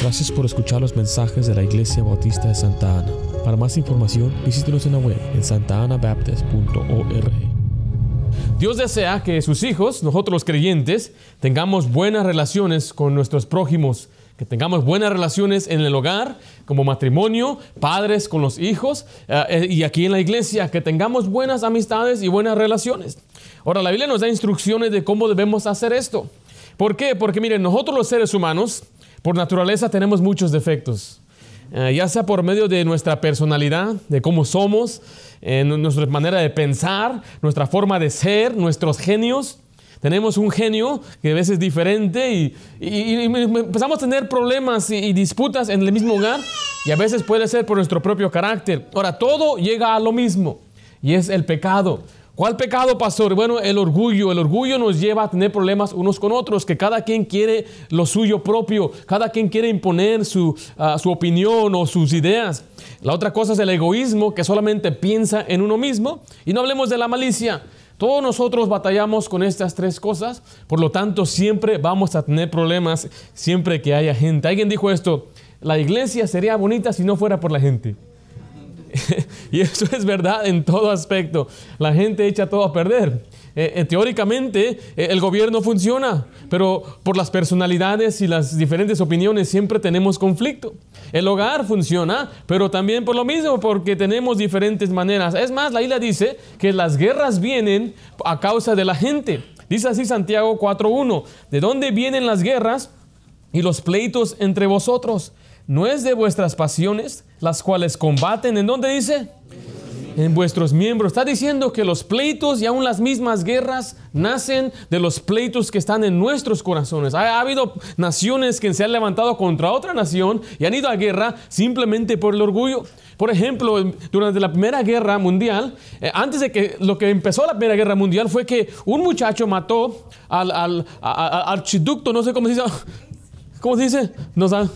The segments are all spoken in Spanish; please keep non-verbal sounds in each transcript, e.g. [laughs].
Gracias por escuchar los mensajes de la Iglesia Bautista de Santa Ana. Para más información, visítenos en la web en santaanabaptist.org. Dios desea que sus hijos, nosotros los creyentes, tengamos buenas relaciones con nuestros prójimos, que tengamos buenas relaciones en el hogar, como matrimonio, padres con los hijos, eh, y aquí en la iglesia, que tengamos buenas amistades y buenas relaciones. Ahora, la Biblia nos da instrucciones de cómo debemos hacer esto. ¿Por qué? Porque miren, nosotros los seres humanos, por naturaleza tenemos muchos defectos. Eh, ya sea por medio de nuestra personalidad, de cómo somos, eh, nuestra manera de pensar, nuestra forma de ser, nuestros genios. Tenemos un genio que a veces es diferente y, empezamos a tener problemas y, disputas en el mismo hogar y a veces puede ser por nuestro propio carácter. Ahora, todo llega a lo mismo y es el pecado. ¿Cuál pecado, pastor? Bueno, el orgullo. El orgullo nos lleva a tener problemas unos con otros, que cada quien quiere lo suyo propio, cada quien quiere imponer su, ah, su opinión o sus ideas. La otra cosa es el egoísmo, que solamente piensa en uno mismo. Y no hablemos de la malicia. Todos nosotros batallamos con estas tres cosas, por lo tanto siempre vamos a tener problemas siempre que haya gente. Alguien dijo esto, la iglesia sería bonita si no fuera por la gente. [laughs] y eso es verdad en todo aspecto. La gente echa todo a perder. Eh, eh, teóricamente eh, el gobierno funciona, pero por las personalidades y las diferentes opiniones siempre tenemos conflicto. El hogar funciona, pero también por lo mismo, porque tenemos diferentes maneras. Es más, la isla dice que las guerras vienen a causa de la gente. Dice así Santiago 4.1, ¿de dónde vienen las guerras y los pleitos entre vosotros? ¿No es de vuestras pasiones las cuales combaten? ¿En dónde dice? En vuestros miembros. Está diciendo que los pleitos y aún las mismas guerras nacen de los pleitos que están en nuestros corazones. Ha, habido naciones que se han levantado contra otra nación y han ido a guerra simplemente por el orgullo. Por ejemplo, durante la Primera Guerra Mundial, eh, antes de que lo que empezó la Primera Guerra Mundial fue que un muchacho mató al, al, archiducto, no sé cómo se dice, ¿cómo se dice? Nos da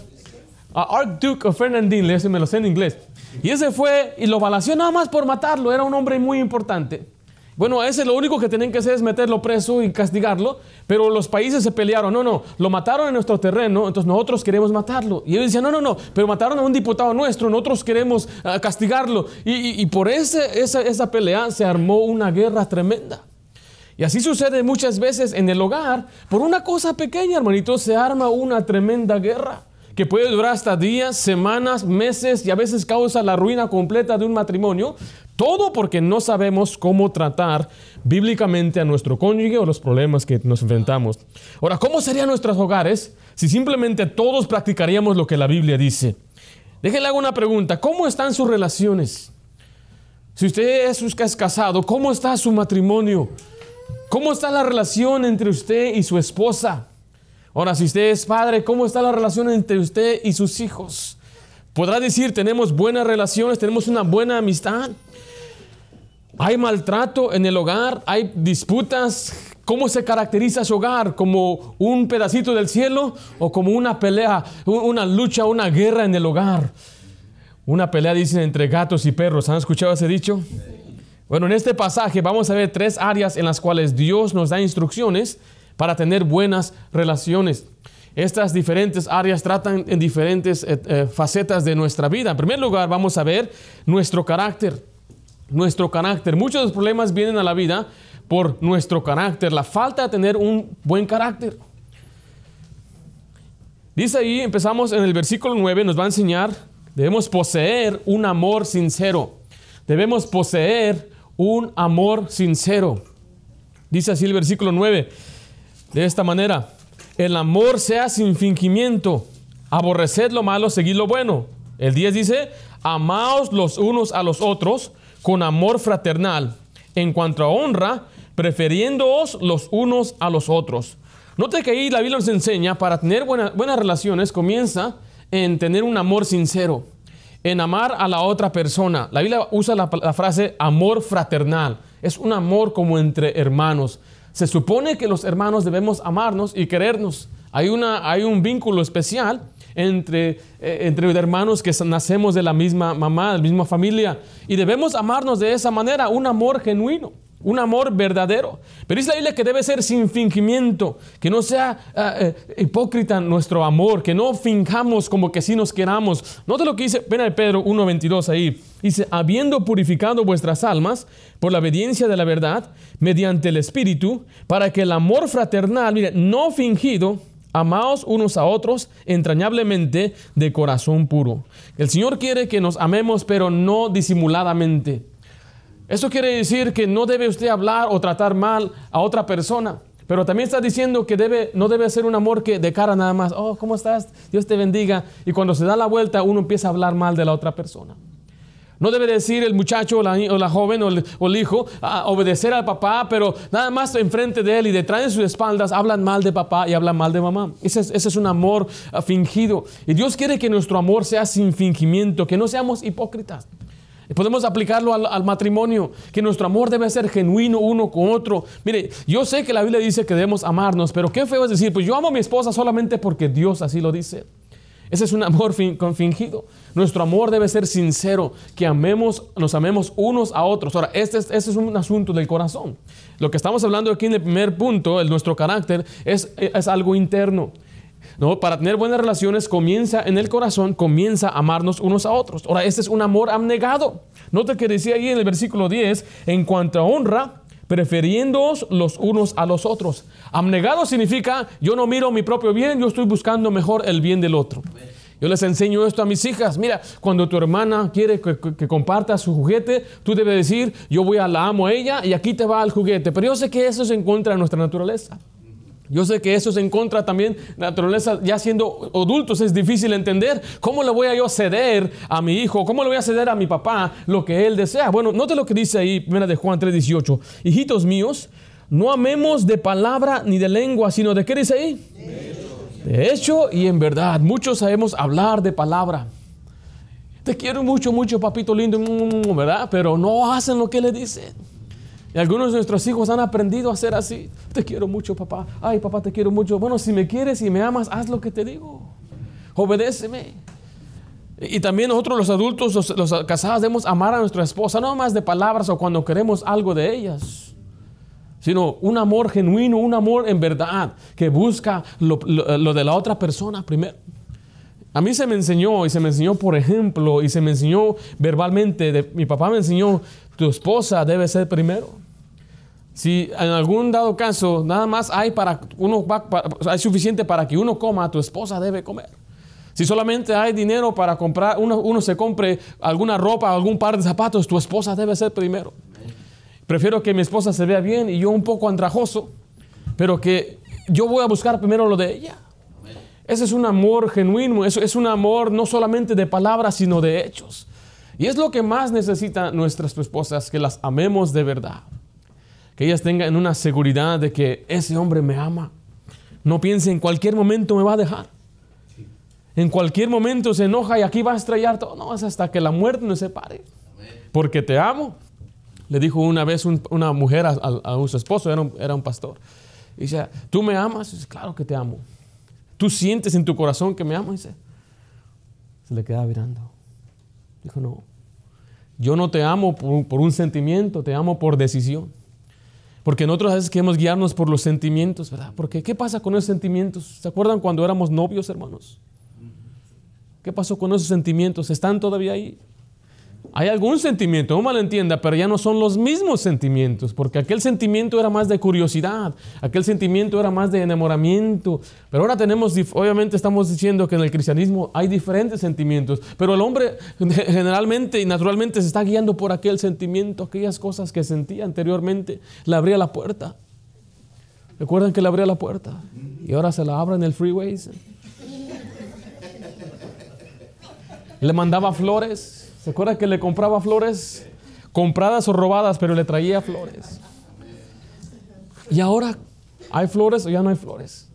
Archduke of Fernandine, lo sé en inglés. Y ese fue y lo balació nada más por matarlo, era un hombre muy importante. Bueno, a ese lo único que tienen que hacer es meterlo preso y castigarlo, pero los países se pelearon, no, no, lo mataron en nuestro terreno, entonces nosotros queremos matarlo. Y ellos decían, no, no, no, pero mataron a un diputado nuestro, nosotros queremos ah, castigarlo. Y, por ese, esa, esa pelea se armó una guerra tremenda. Y así sucede muchas veces en el hogar, por una cosa pequeña, hermanito, se arma una tremenda guerra que puede durar hasta días, semanas, meses y a veces causa la ruina completa de un matrimonio, todo porque no sabemos cómo tratar bíblicamente a nuestro cónyuge o los problemas que nos enfrentamos. Ahora, ¿cómo serían nuestros hogares si simplemente todos practicaríamos lo que la Biblia dice? Déjenle hago una pregunta, ¿cómo están sus relaciones? Si usted es casado, ¿cómo está su matrimonio? ¿Cómo está la relación entre usted y su esposa? Ahora, si usted es padre, ¿cómo está la relación entre usted y sus hijos? Podrá decir, tenemos buenas relaciones, tenemos una buena amistad. Hay maltrato en el hogar, hay disputas. ¿Cómo se caracteriza su hogar? ¿Como un pedacito del cielo o como una pelea, una lucha, una guerra en el hogar? Una pelea, dicen, entre gatos y perros. ¿Han escuchado ese dicho? Bueno, en este pasaje vamos a ver tres áreas en las cuales Dios nos da instrucciones para tener buenas relaciones. Estas diferentes áreas tratan en diferentes eh, eh, facetas de nuestra vida. En primer lugar, vamos a ver nuestro carácter. Nuestro carácter. Muchos de los problemas vienen a la vida por nuestro carácter, la falta de tener un buen carácter. Dice ahí, empezamos en el versículo 9, nos va a enseñar, debemos poseer un amor sincero. Debemos poseer un amor sincero. Dice así el versículo 9, de esta manera, el amor sea sin fingimiento, aborreced lo malo, seguid lo bueno. El 10 dice, amaos los unos a los otros con amor fraternal, en cuanto a honra, prefiriéndoos los unos a los otros. Note que ahí la Biblia nos enseña, para tener buenas relaciones, comienza en tener un amor sincero, en amar a la otra persona. La Biblia usa la, la frase amor fraternal. Es un amor como entre hermanos. Se supone que los hermanos debemos amarnos y querernos. Hay, una, hay un vínculo especial entre, eh, entre hermanos que nacemos de la misma mamá, de la misma familia. Y debemos amarnos de esa manera, un amor genuino. Un amor verdadero. Pero dice la Biblia que debe ser sin fingimiento, que no sea ah, eh, hipócrita nuestro amor, que no finjamos como que sí nos queramos. Nota lo que dice pena de Pedro 1.22 ahí. Dice, habiendo purificado vuestras almas por la obediencia de la verdad, mediante el Espíritu, para que el amor fraternal, mire, no fingido, Amaos unos a otros entrañablemente de corazón puro. El Señor quiere que nos amemos, pero no disimuladamente. Eso quiere decir que no debe usted hablar o tratar mal a otra persona. Pero también está diciendo que debe, no debe ser un amor que de cara nada más, oh, ¿cómo estás? Dios te bendiga. Y cuando se da la vuelta, uno empieza a hablar mal de la otra persona. No debe decir el muchacho o la, joven o el, hijo a obedecer al papá, pero nada más enfrente de él y detrás de sus espaldas hablan mal de papá y hablan mal de mamá. Ese es, ese es un amor ah, fingido. Y Dios quiere que nuestro amor sea sin fingimiento, que no seamos hipócritas. Podemos aplicarlo al, matrimonio, que nuestro amor debe ser genuino uno con otro. Mire, yo sé que la Biblia dice que debemos amarnos, pero qué feo es decir, pues yo amo a mi esposa solamente porque Dios así lo dice. Ese es un amor fingido. Nuestro amor debe ser sincero, que amemos, nos amemos unos a otros. Ahora, este es, este es un asunto del corazón. Lo que estamos hablando aquí en el primer punto, el, nuestro carácter, es, es algo interno. ¿No? Para tener buenas relaciones comienza en el corazón, comienza a amarnos unos a otros. Ahora, este es un amor abnegado. Nota que decía ahí en el versículo 10, en cuanto a honra, prefiriéndoos los unos a los otros. Abnegado significa yo no miro mi propio bien, yo estoy buscando mejor el bien del otro. Yo les enseño esto a mis hijas. Mira, cuando tu hermana quiere que, que, comparta su juguete, tú debes decir, yo voy a la amo a ella y aquí te va el juguete. Pero yo sé que eso se encuentra en nuestra naturaleza. Yo sé que eso es en contra también naturaleza, ya siendo adultos es difícil entender cómo le voy a yo ceder a mi hijo, cómo le voy a ceder a mi papá lo que él desea. Bueno, note lo que dice ahí, primera de Juan 3:18. Hijitos míos, no amemos de palabra ni de lengua, sino de qué dice ahí? De hecho y en verdad. Muchos sabemos hablar de palabra. Te quiero mucho, mucho, papito lindo, ¿verdad? Pero no hacen lo que le dicen. Y algunos de nuestros hijos han aprendido a ser así. Te quiero mucho, papá. Ay, papá, te quiero mucho. Bueno, si me quieres y me amas, haz lo que te digo. Obedéceme. Y también nosotros los adultos, los, casados, debemos amar a nuestra esposa, no más de palabras o cuando queremos algo de ellas, sino un amor genuino, un amor en verdad, que busca lo, de la otra persona primero. A mí se me enseñó, y se me enseñó por ejemplo, y se me enseñó verbalmente, mi papá me enseñó, tu esposa debe ser primero. Si en algún dado caso nada más hay para uno hay suficiente para que uno coma, tu esposa debe comer. Si solamente hay dinero para comprar, uno, uno se compre alguna ropa, algún par de zapatos, tu esposa debe ser primero. Prefiero que mi esposa se vea bien y yo un poco andrajoso, pero que yo voy a buscar primero lo de ella. Ese es un amor genuino, eso es un amor no solamente de palabras, sino de hechos. Y es lo que más necesitan nuestras esposas, que las amemos de verdad que ellas tengan una seguridad de que ese hombre me ama. No piense en cualquier momento me va a dejar. En cualquier momento se enoja y aquí va a estrellar todo. No, es hasta que la muerte nos separe. Porque te amo. Le dijo una vez una mujer a, su esposo, era un, pastor. Dice, ¿tú me amas? Dice, claro que te amo. ¿Tú sientes en tu corazón que me amas? Dice, se le queda mirando. Dijo, no. Yo no te amo por un sentimiento, te amo por decisión. Porque nosotros a veces queremos guiarnos por los sentimientos, ¿verdad? Porque ¿qué pasa con esos sentimientos? ¿Se acuerdan cuando éramos novios, hermanos? ¿Qué pasó con esos sentimientos? ¿Están todavía ahí? Hay algún sentimiento, no malentienda, pero ya no son los mismos sentimientos, porque aquel sentimiento era más de curiosidad, aquel sentimiento era más de enamoramiento, pero ahora tenemos, obviamente estamos diciendo que en el cristianismo hay diferentes sentimientos, pero el hombre [laughs] generalmente y naturalmente se está guiando por aquel sentimiento, aquellas cosas que sentía anteriormente, le abría la puerta. ¿Recuerdan que le abría la puerta? Y ahora se la abre en el freeway. Le mandaba flores ¿Se acuerda que le compraba flores? Compradas o robadas, pero le traía flores. Y ahora, ¿hay flores o ya no hay flores?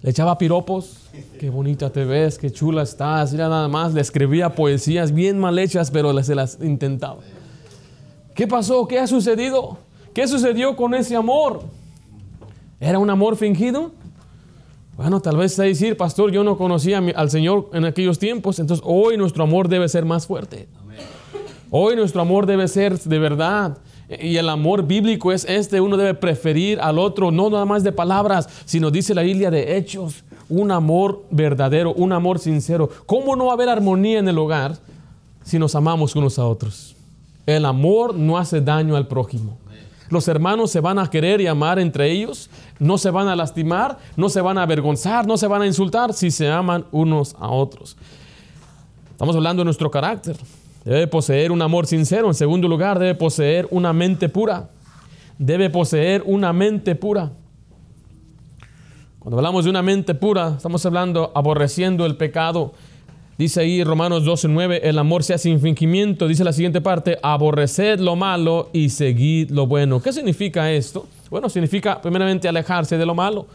Le echaba piropos. Qué bonita te ves, qué chula estás. Ya nada más. Le escribía poesías bien mal hechas, pero se las intentaba. ¿Qué pasó? ¿Qué ha sucedido? ¿Qué sucedió con ese amor? ¿Era un amor fingido? Bueno, tal vez a decir, pastor, yo no conocía al Señor en aquellos tiempos, entonces hoy nuestro amor debe ser más fuerte. Hoy nuestro amor debe ser de verdad. Y el amor bíblico es este, uno debe preferir al otro, no nada más de palabras, sino dice la Biblia de hechos, un amor verdadero, un amor sincero. ¿Cómo no va a haber armonía en el hogar si nos amamos unos a otros? El amor no hace daño al prójimo. Los hermanos se van a querer y amar entre ellos, no se van a lastimar, no se van a avergonzar, no se van a insultar si se aman unos a otros. Estamos hablando de nuestro carácter. Debe poseer un amor sincero. En segundo lugar, debe poseer una mente pura. Debe poseer una mente pura. Cuando hablamos de una mente pura, estamos hablando aborreciendo el pecado. Dice ahí Romanos 12:9, el amor sea sin fingimiento. Dice la siguiente parte, aborreced lo malo y seguid lo bueno. ¿Qué significa esto? Bueno, significa primeramente alejarse de lo malo,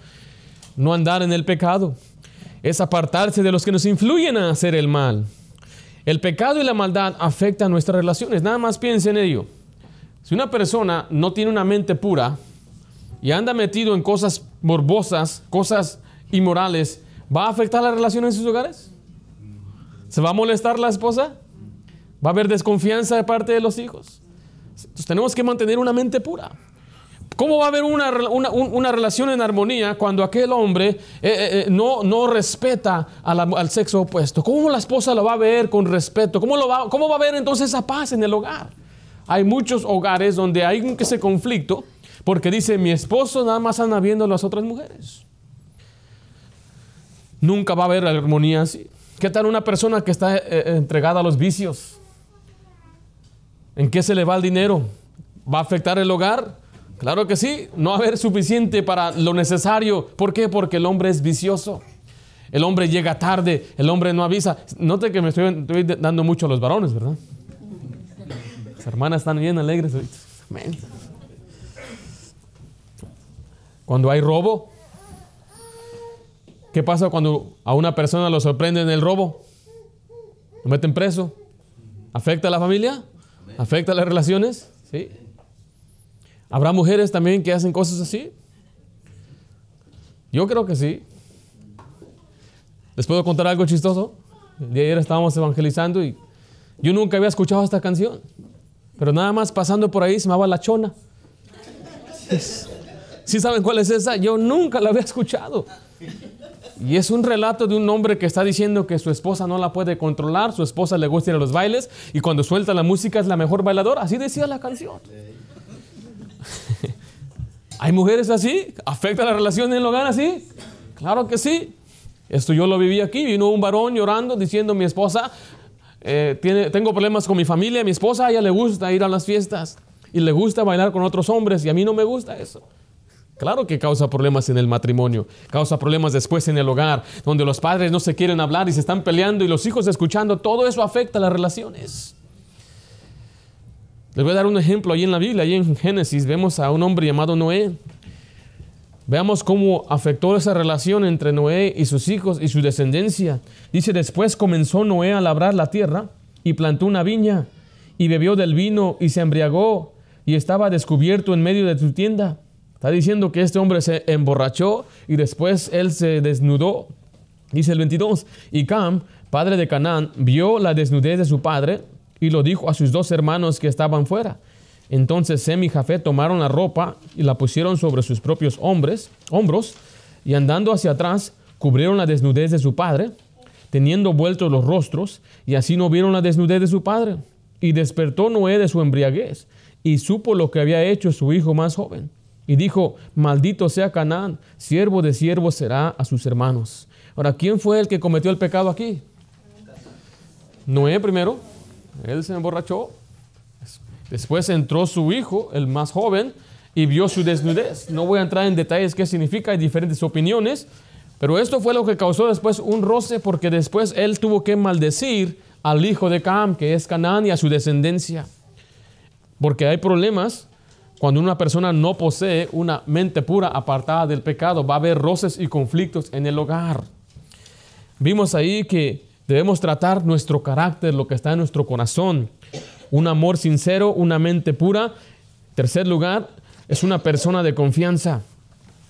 no andar en el pecado. Es apartarse de los que nos influyen a hacer el mal. El pecado y la maldad afectan nuestras relaciones. Nada más piensen en ello. Si una persona no tiene una mente pura y anda metido en cosas morbosas, cosas inmorales, ¿va a afectar las relaciones en sus hogares? ¿Se va a molestar la esposa? ¿Va a haber desconfianza de parte de los hijos? Entonces tenemos que mantener una mente pura. ¿Cómo va a haber una, relación en armonía cuando aquel hombre eh, eh, eh, no, no, respeta al sexo opuesto? ¿Cómo la esposa lo va a ver con respeto? ¿Cómo, lo va, ¿Cómo va a haber entonces esa paz en el hogar? Hay muchos hogares donde hay ese conflicto porque dice, mi esposo nada más anda viendo a las otras mujeres. Nunca va a haber armonía así. ¿Qué tal una persona que está entregada a los vicios? ¿En qué se le va el dinero? ¿Va a afectar el hogar? Claro que sí, no va a haber suficiente para lo necesario. ¿Por qué? Porque el hombre es vicioso. El hombre llega tarde, el hombre no avisa. Note que me estoy, dando mucho a los varones, ¿verdad? Las hermanas están bien alegres Cuando hay robo, ¿qué pasa cuando a una persona lo sorprende en el robo? ¿Lo meten preso? ¿Afecta a la familia? ¿Afecta a las relaciones? Sí. ¿Habrá mujeres también que hacen cosas así? Yo creo que sí. ¿Les puedo contar algo chistoso? El día de ayer estábamos evangelizando y yo nunca había escuchado esta canción. Pero nada más pasando por ahí se llamaba La Chona. ¿Sí saben cuál es esa? Yo nunca la había escuchado. Y es un relato de un hombre que está diciendo que su esposa no la puede controlar, su esposa le gusta ir a los bailes y cuando suelta la música es la mejor bailadora. Así decía la canción. [laughs] ¿Hay mujeres así? ¿Afecta la relación en el hogar así? Claro que sí. Esto yo lo viví aquí. Vino un varón llorando diciendo mi esposa, eh, tiene, tengo problemas con mi familia, mi esposa a ella le gusta ir a las fiestas y le gusta bailar con otros hombres y a mí no me gusta eso. Claro que causa problemas en el matrimonio, causa problemas después en el hogar, donde los padres no se quieren hablar y se están peleando y los hijos escuchando, todo eso afecta las relaciones. Les voy a dar un ejemplo ahí en la Biblia, ahí en Génesis vemos a un hombre llamado Noé. Veamos cómo afectó esa relación entre Noé y sus hijos y su descendencia. Dice, después comenzó Noé a labrar la tierra y plantó una viña y bebió del vino y se embriagó y estaba descubierto en medio de su tienda. Está diciendo que este hombre se emborrachó y después él se desnudó. Dice el 22, y Cam, padre de Canaán, vio la desnudez de su padre y lo dijo a sus dos hermanos que estaban fuera. Entonces Sem y Jafet tomaron la ropa y la pusieron sobre sus propios hombres, hombros y andando hacia atrás cubrieron la desnudez de su padre, teniendo vueltos los rostros, y así no vieron la desnudez de su padre. Y despertó Noé de su embriaguez y supo lo que había hecho su hijo más joven. Y dijo, maldito sea Canaán, siervo de siervos será a sus hermanos. Ahora, ¿quién fue el que cometió el pecado aquí? Noé primero, él se emborrachó. Después entró su hijo, el más joven, y vio su desnudez. No voy a entrar en detalles qué significa, hay diferentes opiniones, pero esto fue lo que causó después un roce porque después él tuvo que maldecir al hijo de Cam, que es Canaán, y a su descendencia. Porque hay problemas cuando una persona no posee una mente pura apartada del pecado, va a haber roces y conflictos en el hogar. Vimos ahí que Debemos tratar nuestro carácter, lo que está en nuestro corazón. Un amor sincero, una mente pura. Tercer lugar, es una persona de confianza.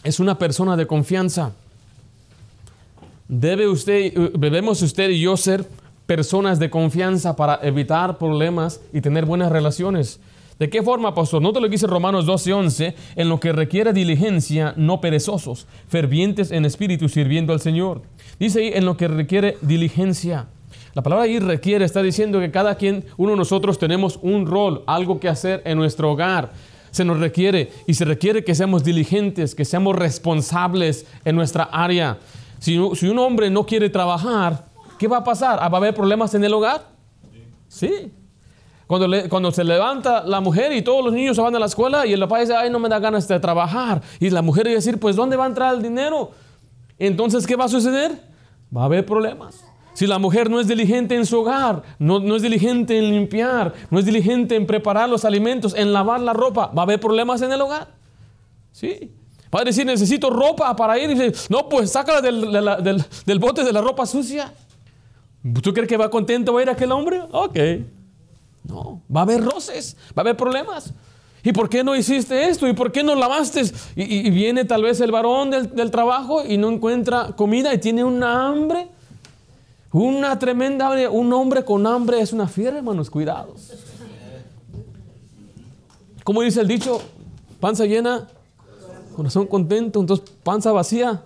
Es una persona de confianza. Debe usted, debemos usted y yo ser personas de confianza para evitar problemas y tener buenas relaciones. ¿De qué forma, pastor? Note lo que dice Romanos 12, 11, en lo que requiere diligencia, no perezosos, fervientes en espíritu, sirviendo al Señor. Dice ahí, en lo que requiere diligencia. La palabra ahí requiere, está diciendo que cada quien, uno de nosotros tenemos un rol, algo que hacer en nuestro hogar. Se nos requiere y se requiere que seamos diligentes, que seamos responsables en nuestra área. Si, si un hombre no quiere trabajar, ¿qué va a pasar? ¿Va a haber problemas en el hogar? Sí. Cuando, cuando, se levanta la mujer y todos los niños se van a la escuela y el papá dice, ay, no me da ganas de trabajar. Y la mujer va a decir, pues, ¿dónde va a entrar el dinero? Entonces, ¿qué va a suceder? Va a haber problemas. Si la mujer no es diligente en su hogar, no, no es diligente en limpiar, no es diligente en preparar los alimentos, en lavar la ropa, va a haber problemas en el hogar. Sí. Va a decir, necesito ropa para ir. Y dice, no, pues sácala del, del, del bote de la ropa sucia. ¿Tú crees que va contento va a ir aquel hombre? Ok. No, va a haber roces, va a haber problemas. ¿Y por qué no hiciste esto? ¿Y por qué no lavaste? Y, viene tal vez el varón del, trabajo y no encuentra comida y tiene una hambre. Una tremenda hambre. Un hombre con hambre es una fiera, hermanos, cuidados. Como dice el dicho, panza llena, corazón contento, entonces panza vacía,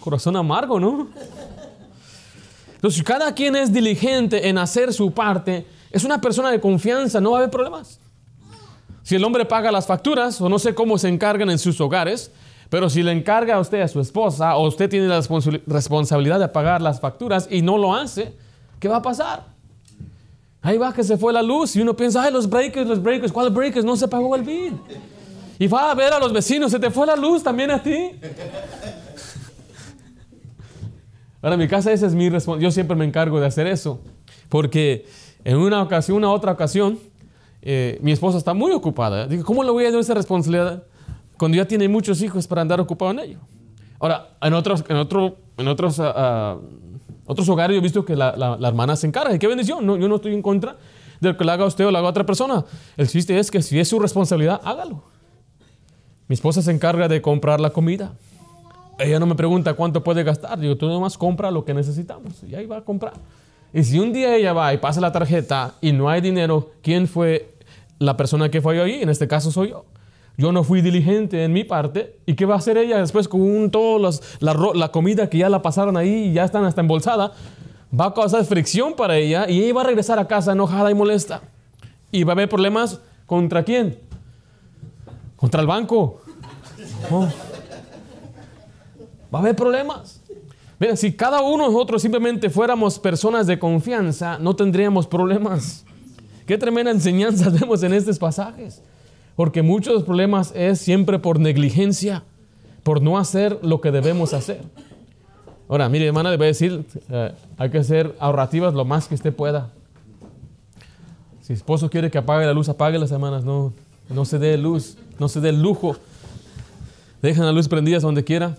corazón amargo, ¿no? Entonces, cada quien es diligente en hacer su parte, es una persona de confianza, no va a haber problemas. Si el hombre paga las facturas, o no sé cómo se encargan en sus hogares, pero si le encarga a usted a su esposa, o usted tiene la responsabilidad de pagar las facturas y no lo hace, ¿qué va a pasar? Ahí va que se fue la luz y uno piensa, ay, los breakers, los breakers, ¿cuáles breakers? No se pagó el bill. Y va a ver a los vecinos, se te fue la luz también a ti. [laughs] Ahora, en mi casa esa es mi responsabilidad. Yo siempre me encargo de hacer eso. Porque en una ocasión, una otra ocasión, eh, mi esposa está muy ocupada. Digo, ¿cómo le voy a dar esa responsabilidad cuando ya tiene muchos hijos para andar ocupado en ello? Ahora, en otros, en otro, en otros, ah, ah, otros hogares yo he visto que la, la, hermana se encarga. qué bendición? No, yo no estoy en contra de lo que le haga usted o le haga otra persona. El chiste es que si es su responsabilidad, hágalo. Mi esposa se encarga de comprar la comida. Ella no me pregunta cuánto puede gastar. Digo, tú nomás compra lo que necesitamos. Y ahí va a comprar. Y si un día ella va y pasa la tarjeta y no hay dinero, ¿quién fue la persona que falló ahí? En este caso soy yo. Yo no fui diligente en mi parte. ¿Y qué va a hacer ella después con toda la, la, comida que ya la pasaron ahí y ya están hasta embolsada? Va a causar fricción para ella y ella va a regresar a casa enojada y molesta. Y va a haber problemas contra quién? Contra el banco. Oh va a haber problemas. Mira, si cada uno de nosotros simplemente fuéramos personas de confianza, no tendríamos problemas. Qué tremenda enseñanza [laughs] vemos en estos pasajes. Porque muchos de los problemas es siempre por negligencia, por no hacer lo que debemos hacer. Ahora, mire, hermana, le voy a decir, eh, hay que ser ahorrativas lo más que usted pueda. Si esposo quiere que apague la luz, apague las hermanas. No, no se dé luz, no se dé lujo. Dejen la luz prendida donde quiera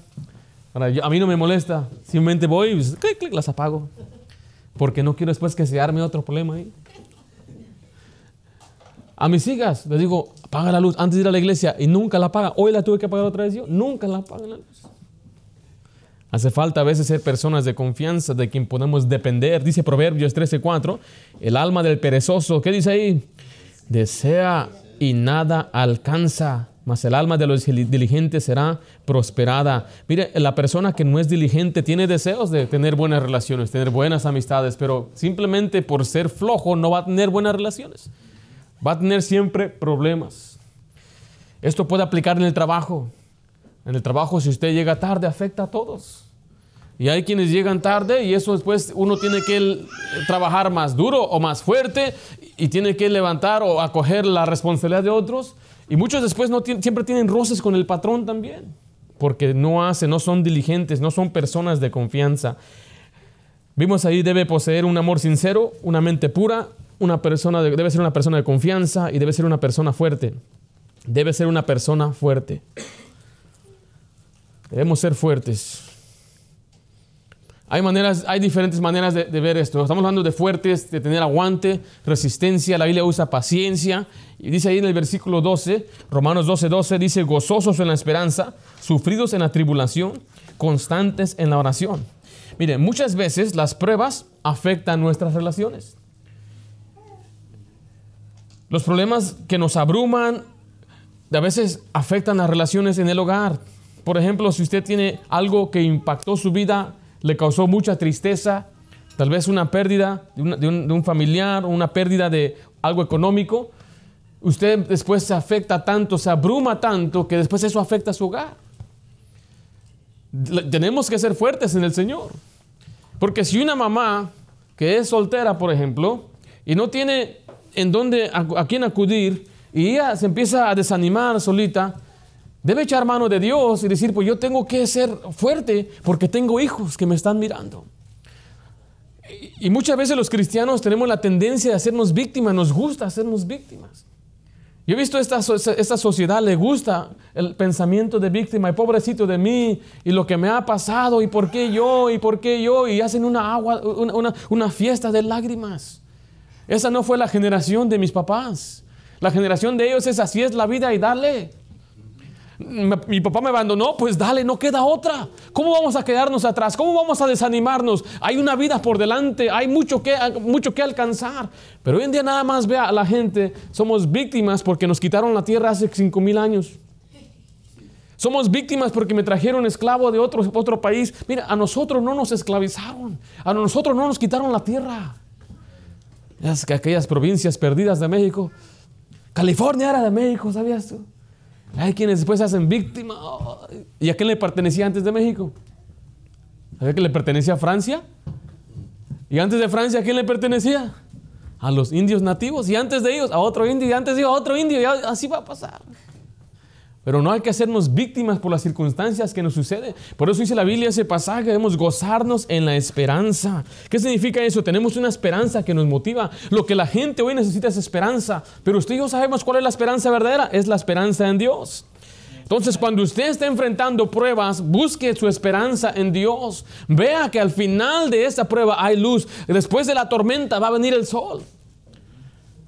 a mí no me molesta. Simplemente voy y clic, clic, las apago. Porque no quiero después que se arme otro problema. A mis hijas les digo, apaga la luz antes de ir a la iglesia y nunca la apaga. Hoy la tuve que apagar otra vez yo. Nunca la apagan la luz. Hace falta a veces ser personas de confianza de quien podemos depender. Dice Proverbios 13:4, el alma del perezoso, ¿qué dice ahí? Desea y nada alcanza mas el alma de los diligentes será prosperada. Mire, la persona que no es diligente tiene deseos de tener buenas relaciones, tener buenas amistades, pero simplemente por ser flojo no va a tener buenas relaciones. Va a tener siempre problemas. Esto puede aplicar en el trabajo. En el trabajo, si usted llega tarde, afecta a todos. Y hay quienes llegan tarde y eso después uno tiene que trabajar más duro o más fuerte y tiene que levantar o acoger la responsabilidad de otros. Y muchos después no siempre tienen roces con el patrón también, porque no hacen, no son diligentes, no son personas de confianza. Vimos ahí debe poseer un amor sincero, una mente pura, una persona debe ser una persona de confianza y debe ser una persona fuerte. Debe ser una persona fuerte. Debemos ser fuertes. Hay, maneras, hay diferentes maneras de, ver esto. Estamos hablando de fuertes, de tener aguante, resistencia. La Biblia usa paciencia. Y dice ahí en el versículo 12, Romanos 12, 12, dice, gozosos en la esperanza, sufridos en la tribulación, constantes en la oración. Miren, muchas veces las pruebas afectan nuestras relaciones. Los problemas que nos abruman a veces afectan las relaciones en el hogar. Por ejemplo, si usted tiene algo que impactó su vida, le causó mucha tristeza, tal vez una pérdida de, un, familiar, una pérdida de algo económico, usted después se afecta tanto, se abruma tanto, que después eso afecta a su hogar. Tenemos que ser fuertes en el Señor. Porque si una mamá que es soltera, por ejemplo, y no tiene en dónde, a, quién acudir, y ella se empieza a desanimar solita, debe echar mano de Dios y decir, pues yo tengo que ser fuerte porque tengo hijos que me están mirando. Y, muchas veces los cristianos tenemos la tendencia de hacernos víctimas, nos gusta hacernos víctimas. Yo he visto esta, esta sociedad, le gusta el pensamiento de víctima y pobrecito de mí y lo que me ha pasado y por qué yo y por qué yo y hacen una, agua, una, una fiesta de lágrimas. Esa no fue la generación de mis papás. La generación de ellos es así es la vida y dale mi papá me abandonó, pues dale, no queda otra. ¿Cómo vamos a quedarnos atrás? ¿Cómo vamos a desanimarnos? Hay una vida por delante, hay mucho que, mucho que alcanzar. Pero hoy en día nada más vea a la gente, somos víctimas porque nos quitaron la tierra hace cinco mil años. Somos víctimas porque me trajeron esclavo de otro, otro país. Mira, a nosotros no nos esclavizaron, a nosotros no nos quitaron la tierra. Es que aquellas provincias perdidas de México, California era de México, ¿sabías tú? Hay quienes después se hacen víctimas. ¿Y a quién le pertenecía antes de México? ¿Sabía que le pertenecía a Francia? ¿Y antes de Francia a quién le pertenecía? A los indios nativos. Y antes de ellos a otro indio. Y antes de ellos a otro indio. Y así va a pasar. Pero no hay que hacernos víctimas por las circunstancias que nos suceden. Por eso dice la Biblia ese pasaje, debemos gozarnos en la esperanza. ¿Qué significa eso? Tenemos una esperanza que nos motiva. Lo que la gente hoy necesita es esperanza. Pero usted y yo sabemos cuál es la esperanza verdadera. Es la esperanza en Dios. Entonces, cuando usted esté enfrentando pruebas, busque su esperanza en Dios. Vea que al final de esa prueba hay luz. Después de la tormenta va a venir el sol.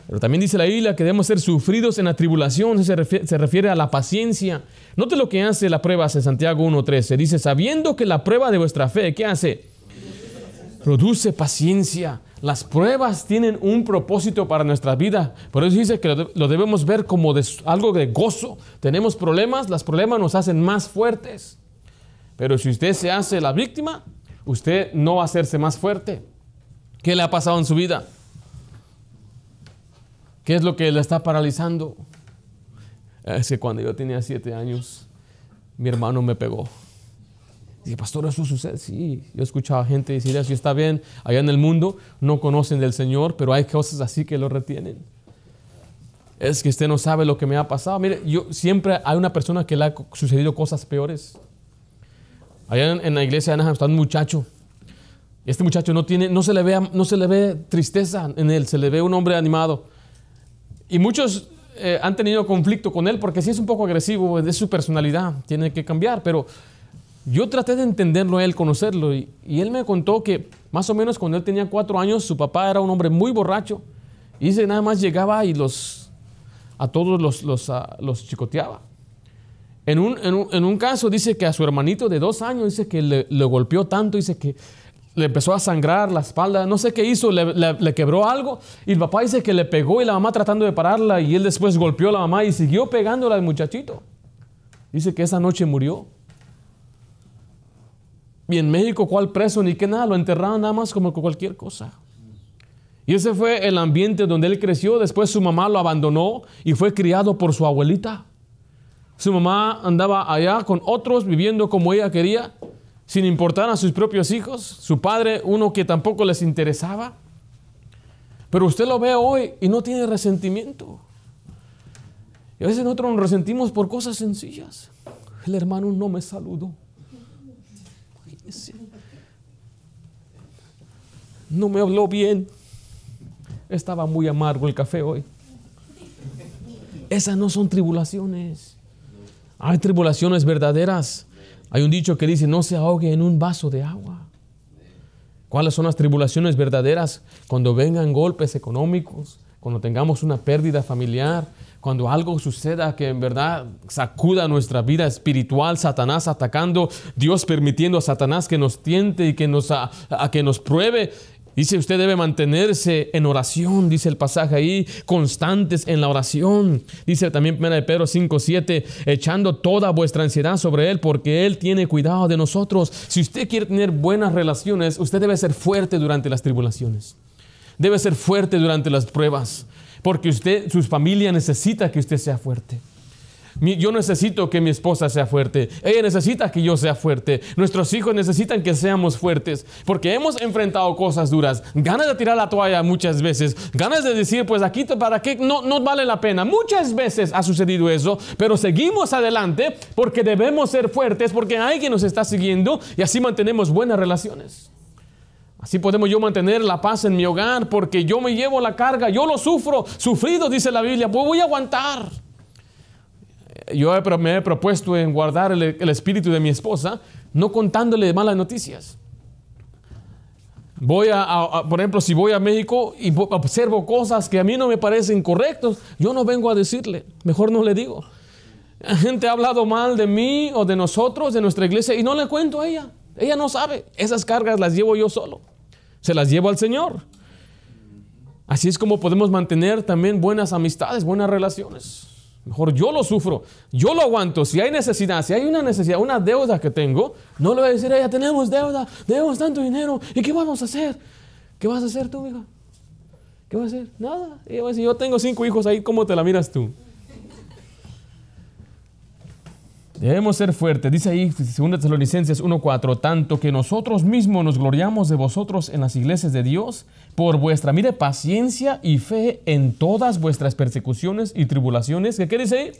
Pero también dice la Biblia que debemos ser sufridos en la tribulación, se refiere, se refiere a la paciencia. Note lo que hace la prueba en Santiago 1.13. Dice, sabiendo que la prueba de vuestra fe, ¿qué hace? Produce paciencia. Las pruebas tienen un propósito para nuestra vida. Por eso dice que lo, debemos ver como algo de gozo. Tenemos problemas, las problemas nos hacen más fuertes. Pero si usted se hace la víctima, usted no va a hacerse más fuerte. ¿Qué le ha pasado en su vida? ¿Qué es lo que le está paralizando? Es que cuando yo tenía siete años, mi hermano me pegó. Dice, pastor, ¿eso sucede? Sí, yo he escuchado a gente decir eso, está bien, allá en el mundo no conocen del Señor, pero hay cosas así que lo retienen. Es que usted no sabe lo que me ha pasado. Mire, yo siempre hay una persona que le ha sucedido cosas peores. Allá en, la iglesia de Anaheim está un muchacho. Este muchacho no tiene, no se le ve, no se le ve tristeza en él, se le ve un hombre animado. Y muchos eh, han tenido conflicto con él porque sí es un poco agresivo, es su personalidad, tiene que cambiar, pero yo traté de entenderlo a él, conocerlo, y, él me contó que más o menos cuando él tenía cuatro años, su papá era un hombre muy borracho, y dice nada más llegaba y los, a todos los, los, ah, chicoteaba. En un, en, un, caso dice que a su hermanito de dos años, dice que le, le golpeó tanto, dice que le empezó a sangrar la espalda, no sé qué hizo, le, quebró algo y el papá dice que le pegó y la mamá tratando de pararla y él después golpeó a la mamá y siguió pegándola al muchachito. Dice que esa noche murió. Y en México, ¿cuál preso? Ni que nada, lo enterraron nada más como cualquier cosa. Y ese fue el ambiente donde él creció. Después su mamá lo abandonó y fue criado por su abuelita. Su mamá andaba allá con otros viviendo como ella quería sin importar a sus propios hijos, su padre, uno que tampoco les interesaba. Pero usted lo ve hoy y no tiene resentimiento. Y a veces nosotros nos resentimos por cosas sencillas. El hermano no me saludó. No me habló bien. Estaba muy amargo el café hoy. Esas no son tribulaciones. Hay tribulaciones verdaderas hay un dicho que dice, no se ahogue en un vaso de agua. ¿Cuáles son las tribulaciones verdaderas? Cuando vengan golpes económicos, cuando tengamos una pérdida familiar, cuando algo suceda que en verdad sacuda nuestra vida espiritual, Satanás atacando, Dios permitiendo a Satanás que nos tiente y que nos, a, que nos pruebe. Dice, usted debe mantenerse en oración, dice el pasaje ahí, constantes en la oración. Dice también 1 de Pedro 5, 7, echando toda vuestra ansiedad sobre Él, porque Él tiene cuidado de nosotros. Si usted quiere tener buenas relaciones, usted debe ser fuerte durante las tribulaciones. Debe ser fuerte durante las pruebas, porque usted, su familia necesita que usted sea fuerte. Yo necesito que mi esposa sea fuerte. Ella necesita que yo sea fuerte. Nuestros hijos necesitan que seamos fuertes. Porque hemos enfrentado cosas duras. Ganas de tirar la toalla muchas veces. Ganas de decir, pues aquí para qué no, no vale la pena. Muchas veces ha sucedido eso. Pero seguimos adelante porque debemos ser fuertes. Porque alguien nos está siguiendo. Y así mantenemos buenas relaciones. Así podemos yo mantener la paz en mi hogar porque yo me llevo la carga, yo lo sufro, sufrido dice la Biblia, pues voy a aguantar yo me he propuesto en guardar el, espíritu de mi esposa, no contándole malas noticias. Voy a, por ejemplo, si voy a México y observo cosas que a mí no me parecen correctas, yo no vengo a decirle, mejor no le digo. La gente ha hablado mal de mí o de nosotros, de nuestra iglesia, y no le cuento a ella. Ella no sabe. Esas cargas las llevo yo solo. Se las llevo al Señor. Así es como podemos mantener también buenas amistades, buenas relaciones. Mejor yo lo sufro, yo lo aguanto. Si hay necesidad, si hay una necesidad, una deuda que tengo, no le voy a decir a ella, tenemos deuda, debemos tanto dinero, ¿y qué vamos a hacer? ¿Qué vas a hacer tú, hija? ¿Qué vas a hacer? Nada. Ella va a decir, yo tengo cinco hijos ahí, ¿cómo te la miras tú? Debemos ser fuertes. Dice ahí 2 Tesalonicenses 1.4, tanto que nosotros mismos nos gloriamos de vosotros en las iglesias de Dios por vuestra, mire, paciencia y fe en todas vuestras persecuciones y tribulaciones. ¿Qué quiere decir?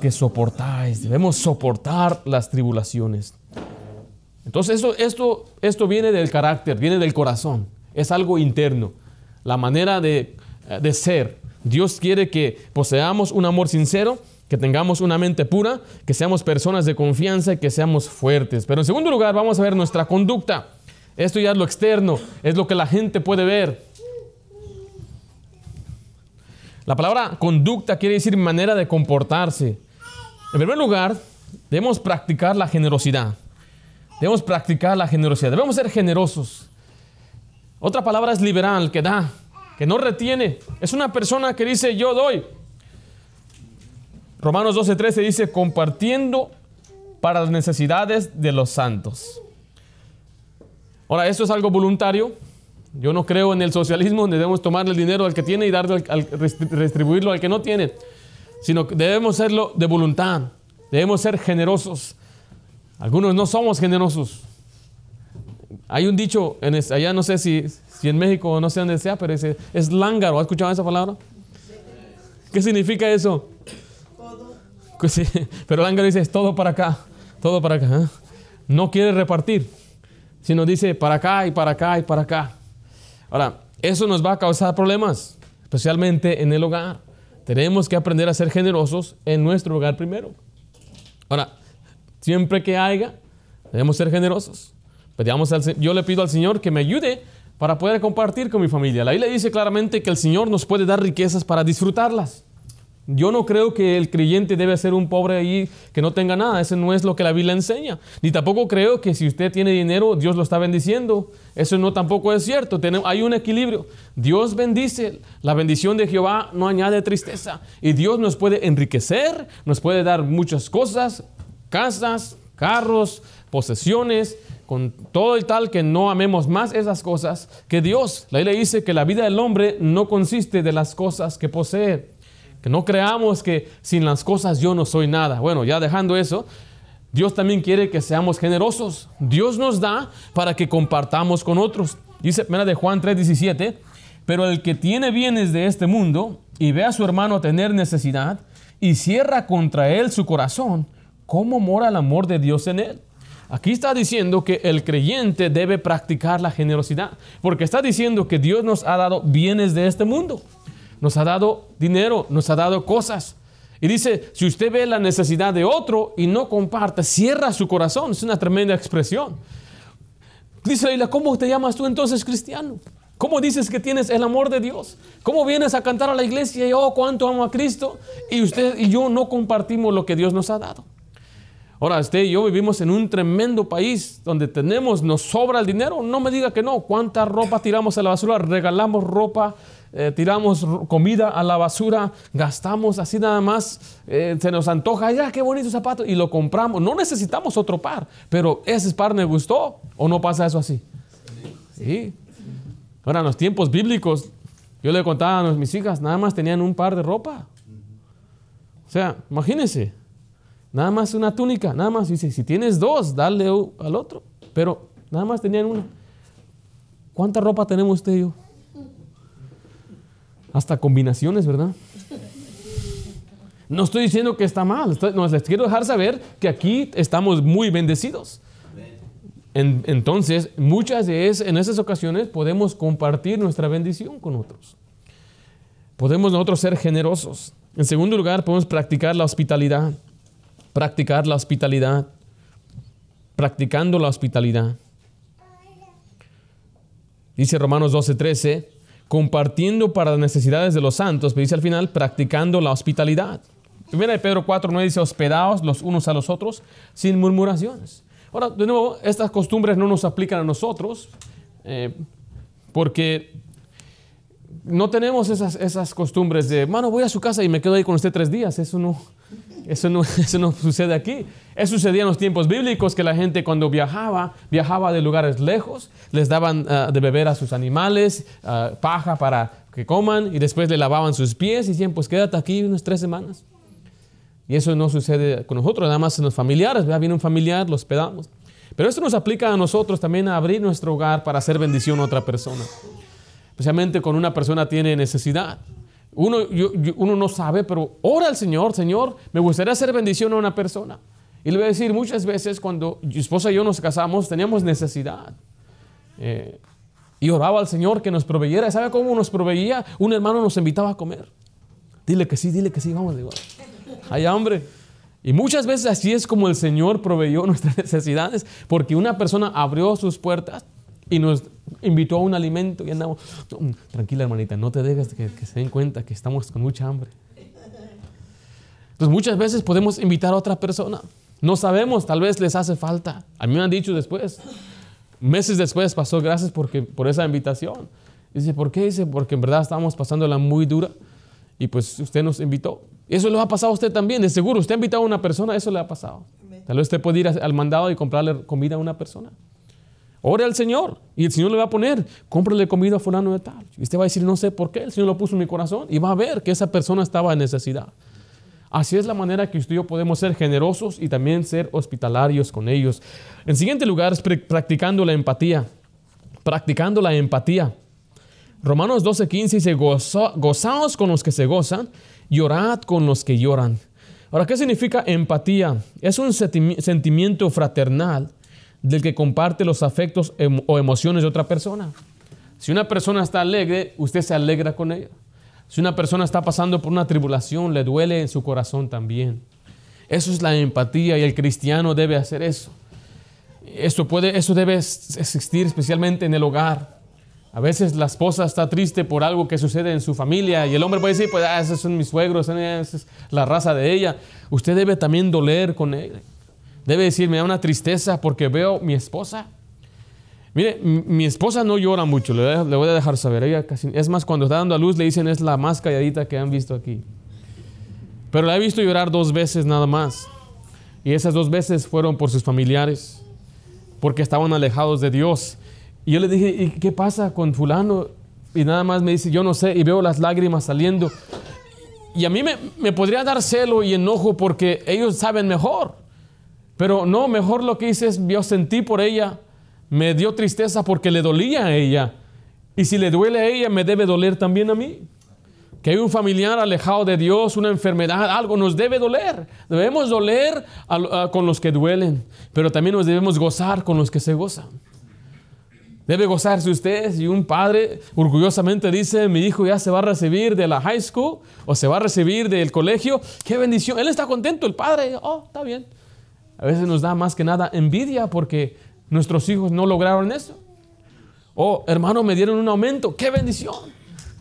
Que soportáis. Debemos soportar las tribulaciones. Entonces esto, esto, esto viene del carácter, viene del corazón. Es algo interno. La manera de, de ser. Dios quiere que poseamos un amor sincero que tengamos una mente pura, que seamos personas de confianza y que seamos fuertes. Pero en segundo lugar, vamos a ver nuestra conducta. Esto ya es lo externo, es lo que la gente puede ver. La palabra conducta quiere decir manera de comportarse. En primer lugar, debemos practicar la generosidad. Debemos practicar la generosidad. Debemos ser generosos. Otra palabra es liberal, que da, que no retiene. Es una persona que dice yo doy, Romanos 12:13 dice, compartiendo para las necesidades de los santos. Ahora, esto es algo voluntario. Yo no creo en el socialismo donde debemos tomar el dinero al que tiene y darle al, restribuirlo al que no tiene, sino que debemos serlo de voluntad. Debemos ser generosos. Algunos no somos generosos. Hay un dicho, en allá no sé si, si en México no sé dónde sea, pero es, es lángaro. ¿Has escuchado esa palabra? ¿Qué significa eso? [laughs] pero el ángel dice, es todo para acá, todo para acá. ¿eh? No quiere repartir, sino dice para acá y para acá y para acá. Ahora, eso nos va a causar problemas, especialmente en el hogar. Tenemos que aprender a ser generosos en nuestro hogar primero. Ahora, siempre que haya, debemos ser generosos. yo le pido al Señor que me ayude para poder compartir con mi familia. La Biblia dice claramente que el Señor nos puede dar riquezas para disfrutarlas. Yo no creo que el creyente debe ser un pobre ahí que no tenga nada. Eso no es lo que la Biblia enseña. Ni tampoco creo que si usted tiene dinero, Dios lo está bendiciendo. Eso no tampoco es cierto. hay un equilibrio. Dios bendice. La bendición de Jehová no añade tristeza. Y Dios nos puede enriquecer, nos puede dar muchas cosas, casas, carros, posesiones, con todo y tal que no amemos más esas cosas que Dios. La Biblia dice que la vida del hombre no consiste de las cosas que posee que no creamos que sin las cosas yo no soy nada. Bueno, ya dejando eso, Dios también quiere que seamos generosos. Dios nos da para que compartamos con otros. Dice, mira de Juan 3:17, pero el que tiene bienes de este mundo y ve a su hermano tener necesidad y cierra contra él su corazón, ¿cómo mora el amor de Dios en él? Aquí está diciendo que el creyente debe practicar la generosidad, porque está diciendo que Dios nos ha dado bienes de este mundo nos ha dado dinero, nos ha dado cosas. Y dice, si usted ve la necesidad de otro y no comparte, cierra su corazón. Es una tremenda expresión. Dice Leila, ¿cómo te llamas tú entonces cristiano? ¿Cómo dices que tienes el amor de Dios? ¿Cómo vienes a cantar a la iglesia y oh, cuánto amo a Cristo? Y usted y yo no compartimos lo que Dios nos ha dado. Ahora, usted y yo vivimos en un tremendo país donde tenemos, nos sobra el dinero. No me diga que no. ¿Cuánta ropa tiramos a la basura? Regalamos ropa, eh, tiramos comida a la basura, gastamos así nada más. Eh, se nos antoja, ya qué bonito zapato, y lo compramos. No necesitamos otro par, pero ese par me gustó. ¿O no pasa eso así? Sí. Ahora, en los tiempos bíblicos, yo le contaba a mis hijas, nada más tenían un par de ropa. O sea, imagínense. Nada más una túnica, nada más. Dice, si tienes dos, dale al otro. Pero nada más tenían una. ¿Cuánta ropa tenemos usted y yo? Hasta combinaciones, ¿verdad? No estoy diciendo que está mal, no, les quiero dejar saber que aquí estamos muy bendecidos. entonces, muchas de esas, en esas ocasiones podemos compartir nuestra bendición con otros. Podemos nosotros ser generosos. En segundo lugar, podemos practicar la hospitalidad practicar la hospitalidad, practicando la hospitalidad. Dice Romanos 12:13, compartiendo para las necesidades de los santos, pero dice al final, practicando la hospitalidad. Primera de Pedro 4:9 dice, hospedados los unos a los otros sin murmuraciones. Ahora, de nuevo, estas costumbres no nos aplican a nosotros, eh, porque no tenemos esas, esas costumbres de, mano, voy a su casa y me quedo ahí con usted tres días. Eso no, [laughs] eso no, sucede aquí. Eso sucedía en los tiempos bíblicos, que la gente cuando viajaba, viajaba de lugares lejos, les daban ah, de beber a sus animales, ah, paja para que coman, y después le lavaban sus pies y decían, pues quédate aquí unas tres semanas. Y eso no sucede con nosotros, nada más en los familiares, viene un familiar, los hospedamos. Pero esto nos aplica a nosotros también a abrir nuestro hogar para hacer bendición a otra persona. Especialmente cuando una persona tiene necesidad. Uno, uno no sabe, pero ora al Señor, Señor, me gustaría hacer bendición a una persona. Y le voy a decir, muchas veces cuando mi esposa y yo nos casamos, teníamos necesidad. Eh, y oraba al Señor que nos proveyera. ¿Sabe cómo nos proveía? Un hermano nos invitaba a comer. Dile que sí, dile que sí, vamos, digo. Hay hambre. Y muchas veces así es como el Señor proveyó [laughs] nuestras necesidades, porque una persona abrió sus puertas y nos invitó a un alimento y andamos, tranquila hermanita, no te dejes que, que, se den cuenta que estamos con mucha hambre. Entonces muchas veces podemos invitar a otra persona. No sabemos, tal vez les hace falta. A mí me han dicho después, meses después pasó, gracias porque, por esa invitación. Dice, ¿por qué? Dice, porque en verdad estábamos pasándola muy dura y pues usted nos invitó. Eso le ha pasado a usted también, de seguro. Usted ha invitado a una persona, eso le ha pasado. Tal vez usted puede ir al mandado y comprarle comida a una persona. Ore al Señor y el Señor le va a poner, cómprale comida a fulano de tal. Y usted va a decir, no sé por qué, el Señor lo puso en mi corazón y va a ver que esa persona estaba en necesidad. Así es la manera que usted y yo podemos ser generosos y también ser hospitalarios con ellos. En siguiente lugar es practicando la empatía. Practicando la empatía. Romanos 12:15 dice, gozaos con los que se gozan, llorad con los que lloran. Ahora, ¿qué significa empatía? Es un sentimiento fraternal del que comparte los afectos em, o emociones de otra persona. Si una persona está alegre, usted se alegra con ella. Si una persona está pasando por una tribulación, le duele en su corazón también. Eso es la empatía y el cristiano debe hacer eso. Eso, puede, eso debe existir especialmente en el hogar. A veces la esposa está triste por algo que sucede en su familia y el hombre puede decir, pues ah, esos son mis suegros, esa es la raza de ella. Usted debe también doler con ella. Debe decir, me da una tristeza porque veo mi esposa. Mire, mi esposa no llora mucho, le, voy a dejar saber. Ella es más, cuando está dando a luz le dicen es la más calladita que han visto aquí. Pero la he visto llorar dos veces nada más. Y esas dos veces fueron por sus familiares, porque estaban alejados de Dios. Y yo le dije, ¿y qué pasa con fulano? Y nada más me dice, yo no sé, y veo las lágrimas saliendo. Y a mí me podría dar celo y enojo porque ellos saben mejor. Pero no, mejor lo que hice es, yo sentí por ella, me dio tristeza porque le dolía a ella. Y si le duele a ella, me debe doler también a mí. Que hay un familiar alejado de Dios, una enfermedad, algo nos debe doler. Debemos doler con los que duelen, pero también nos debemos gozar con los que se gozan. Debe gozarse usted si un padre orgullosamente dice, mi hijo ya se va a recibir de la high school o se va a recibir del colegio. Qué bendición. Él está contento, el padre. Oh, está bien. A veces nos da más que nada envidia porque nuestros hijos no lograron eso. Oh, hermano, me dieron un aumento. ¡Qué bendición!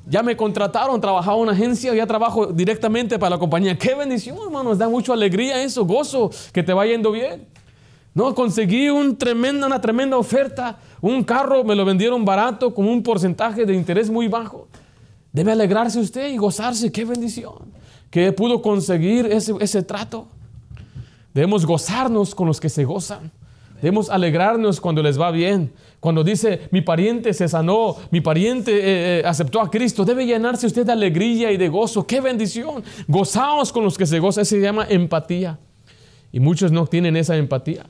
Ya me contrataron, trabajaba en una agencia, ya trabajo directamente para la compañía. Qué bendición, hermanos, da mucha alegría eso, gozo, que te va yendo bien. No, conseguí un tremenda, una tremenda oferta. Un carro me lo vendieron barato con un porcentaje de interés muy bajo. Debe alegrarse usted y gozarse. Qué bendición. Que pudo conseguir ese, ese trato. Debemos gozarnos con los que se gozan. Debemos alegrarnos cuando les va bien. Cuando dice, mi pariente se sanó, mi pariente eh, eh, aceptó a Cristo, debe llenarse usted de alegría y de gozo. ¡Qué bendición! Gozaos con los que se gozan. Eso se llama empatía. Y muchos no tienen esa empatía.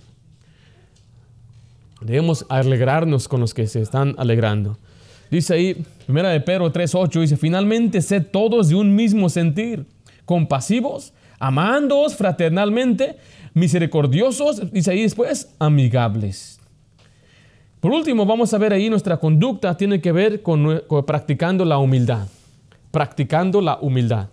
Debemos alegrarnos con los que se están alegrando. Dice ahí, primera de Pedro 3.8, dice, finalmente sed todos de un mismo sentir, compasivos, amándoos fraternalmente, misericordiosos, dice ahí después, amigables. Por último, vamos a ver ahí nuestra conducta tiene que ver con, con practicando la humildad. Practicando la humildad.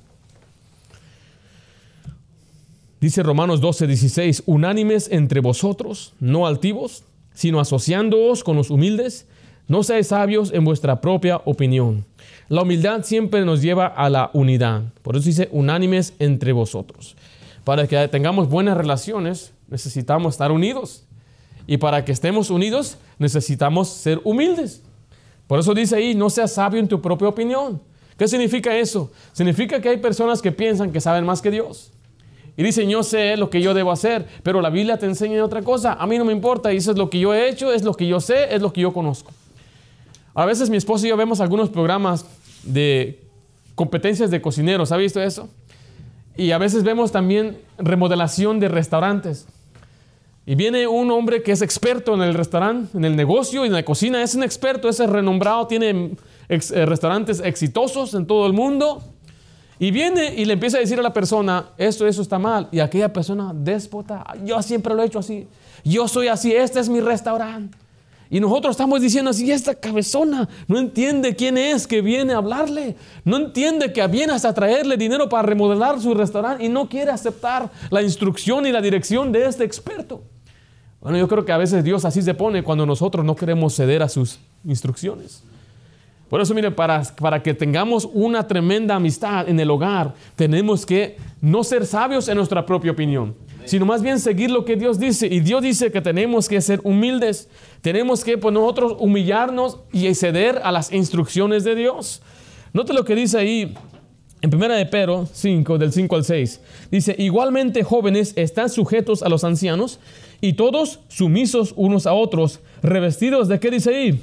Dice Romanos 12, 16, unánimes entre vosotros, no altivos, sino asociándoos con los humildes, no seáis sabios en vuestra propia opinión. La humildad siempre nos lleva a la unidad. Por eso dice unánimes entre vosotros. Para que tengamos buenas relaciones, necesitamos estar unidos. Y para que estemos unidos, necesitamos ser humildes. Por eso dice ahí, no seas sabio en tu propia opinión. ¿Qué significa eso? Significa que hay personas que piensan que saben más que Dios. Y dicen, yo sé lo que yo debo hacer, pero la Biblia te enseña otra cosa. A mí no me importa, y lo que yo he hecho, es lo que yo sé, es lo que yo conozco. A veces mi esposo y yo vemos algunos programas de competencias de cocineros, ¿ha visto eso? Y a veces vemos también remodelación de restaurantes. Y viene un hombre que es experto en el restaurante, en el negocio y en la cocina, es un experto, es renombrado, tiene eh, restaurantes exitosos en todo el mundo. Y viene y le empieza a decir a la persona, esto, eso está mal. Y aquella persona déspota, yo siempre lo he hecho así. Yo soy así, este es mi restaurante. Y nosotros estamos diciendo así, esta cabezona no entiende quién es que viene a hablarle. No entiende que viene hasta traerle dinero para remodelar su restaurante y no quiere aceptar la instrucción y la dirección de este experto. Bueno, yo creo que a veces Dios así se pone cuando nosotros no queremos ceder a sus instrucciones. Por eso, mire, para, para que tengamos una tremenda amistad en el hogar, tenemos que no ser sabios en nuestra propia opinión, sino más bien seguir lo que Dios dice. Y Dios dice que tenemos que ser humildes, tenemos que pues, nosotros humillarnos y ceder a las instrucciones de Dios. Note lo que dice ahí en 1 de Pedro 5, del 5 al 6. Dice, igualmente jóvenes están sujetos a los ancianos y todos sumisos unos a otros, revestidos de qué dice ahí?